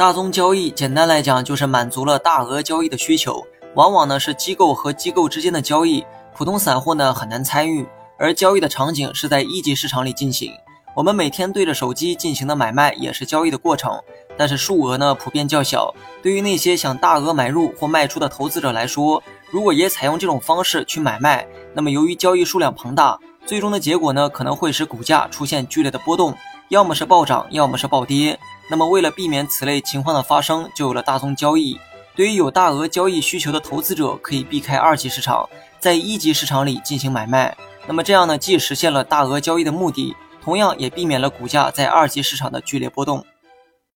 大宗交易简单来讲就是满足了大额交易的需求，往往呢是机构和机构之间的交易，普通散户呢很难参与。而交易的场景是在一级市场里进行，我们每天对着手机进行的买卖也是交易的过程，但是数额呢普遍较小。对于那些想大额买入或卖出的投资者来说，如果也采用这种方式去买卖，那么由于交易数量庞大，最终的结果呢可能会使股价出现剧烈的波动，要么是暴涨，要么是暴跌。那么，为了避免此类情况的发生，就有了大宗交易。对于有大额交易需求的投资者，可以避开二级市场，在一级市场里进行买卖。那么这样呢，既实现了大额交易的目的，同样也避免了股价在二级市场的剧烈波动。